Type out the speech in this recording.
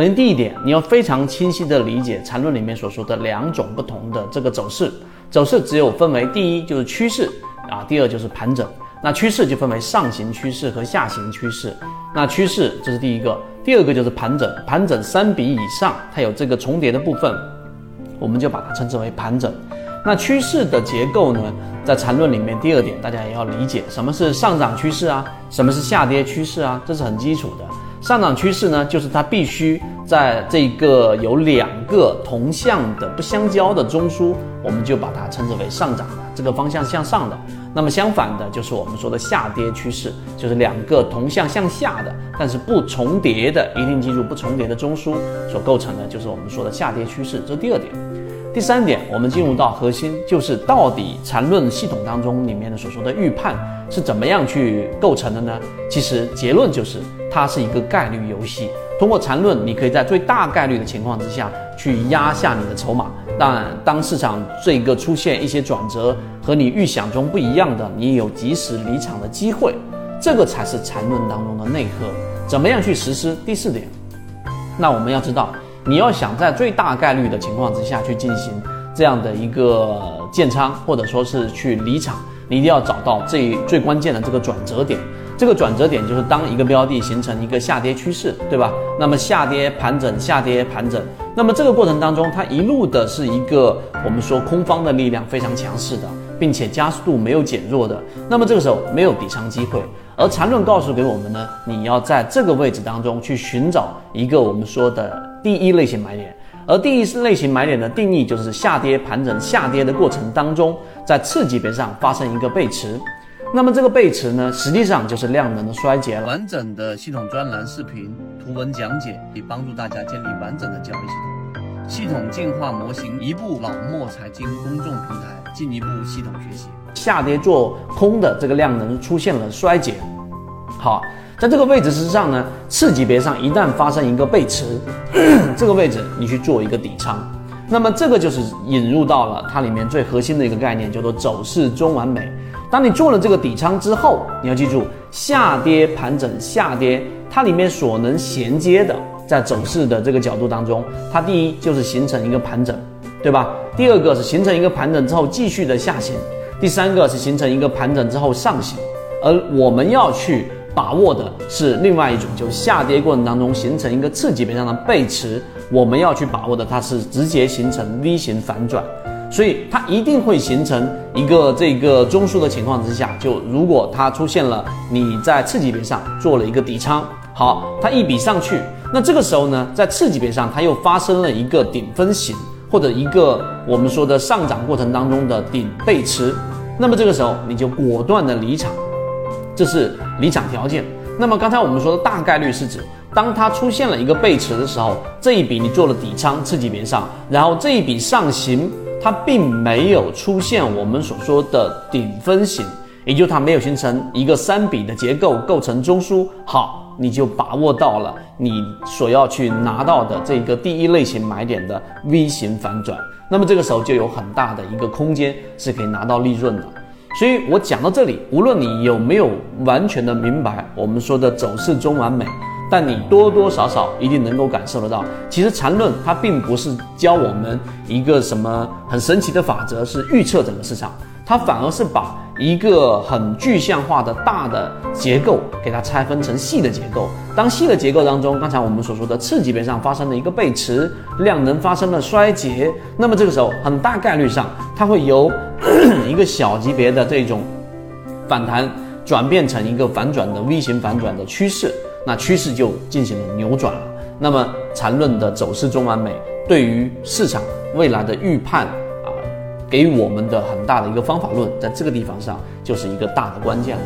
首先第一点，你要非常清晰的理解缠论里面所说的两种不同的这个走势，走势只有分为第一就是趋势啊，第二就是盘整。那趋势就分为上行趋势和下行趋势。那趋势这是第一个，第二个就是盘整，盘整三笔以上，它有这个重叠的部分，我们就把它称之为盘整。那趋势的结构呢，在缠论里面，第二点大家也要理解，什么是上涨趋势啊，什么是下跌趋势啊，这是很基础的。上涨趋势呢，就是它必须在这个有两个同向的不相交的中枢，我们就把它称之为上涨的，这个方向向上的。那么相反的，就是我们说的下跌趋势，就是两个同向向下的，但是不重叠的，一定记住不重叠的中枢所构成的，就是我们说的下跌趋势。这是第二点。第三点，我们进入到核心，就是到底缠论系统当中里面的所说的预判是怎么样去构成的呢？其实结论就是它是一个概率游戏。通过缠论，你可以在最大概率的情况之下去压下你的筹码。但当市场这个出现一些转折和你预想中不一样的，你有及时离场的机会。这个才是缠论当中的内核。怎么样去实施？第四点，那我们要知道。你要想在最大概率的情况之下去进行这样的一个建仓，或者说是去离场，你一定要找到最最关键的这个转折点。这个转折点就是当一个标的形成一个下跌趋势，对吧？那么下跌盘整，下跌盘整，那么这个过程当中，它一路的是一个我们说空方的力量非常强势的，并且加速度没有减弱的。那么这个时候没有底仓机会。而缠论告诉给我们呢，你要在这个位置当中去寻找一个我们说的。第一类型买点，而第一类型买点的定义就是下跌盘整下跌的过程当中，在次级别上发生一个背驰，那么这个背驰呢，实际上就是量能的衰竭了。完整的系统专栏、视频、图文讲解，以帮助大家建立完整的交易系统，系统进化模型，一步老莫财经公众平台，进一步系统学习。下跌做空的这个量能出现了衰竭，好。在这个位置之上呢，次级别上一旦发生一个背驰，这个位置你去做一个底仓，那么这个就是引入到了它里面最核心的一个概念，叫做走势中完美。当你做了这个底仓之后，你要记住下跌盘整下跌，它里面所能衔接的，在走势的这个角度当中，它第一就是形成一个盘整，对吧？第二个是形成一个盘整之后继续的下行，第三个是形成一个盘整之后上行，而我们要去。把握的是另外一种，就下跌过程当中形成一个次级别上的背驰，我们要去把握的，它是直接形成 V 型反转，所以它一定会形成一个这个中枢的情况之下，就如果它出现了你在次级别上做了一个底仓，好，它一笔上去，那这个时候呢，在次级别上它又发生了一个顶分型或者一个我们说的上涨过程当中的顶背驰，那么这个时候你就果断的离场。这是离场条件。那么刚才我们说的大概率是指，当它出现了一个背驰的时候，这一笔你做了底仓次级别上，然后这一笔上行，它并没有出现我们所说的顶分型，也就它没有形成一个三笔的结构构成中枢，好，你就把握到了你所要去拿到的这个第一类型买点的 V 型反转。那么这个时候就有很大的一个空间是可以拿到利润的。所以我讲到这里，无论你有没有完全的明白我们说的走势中完美，但你多多少少一定能够感受得到，其实缠论它并不是教我们一个什么很神奇的法则，是预测整个市场。它反而是把一个很具象化的大的结构给它拆分成细的结构。当细的结构当中，刚才我们所说的次级别上发生了一个背驰，量能发生了衰竭，那么这个时候很大概率上它会由一个小级别的这种反弹转变成一个反转的 V 型反转的趋势，那趋势就进行了扭转了。那么缠论的走势中完美对于市场未来的预判啊。给予我们的很大的一个方法论，在这个地方上就是一个大的关键了。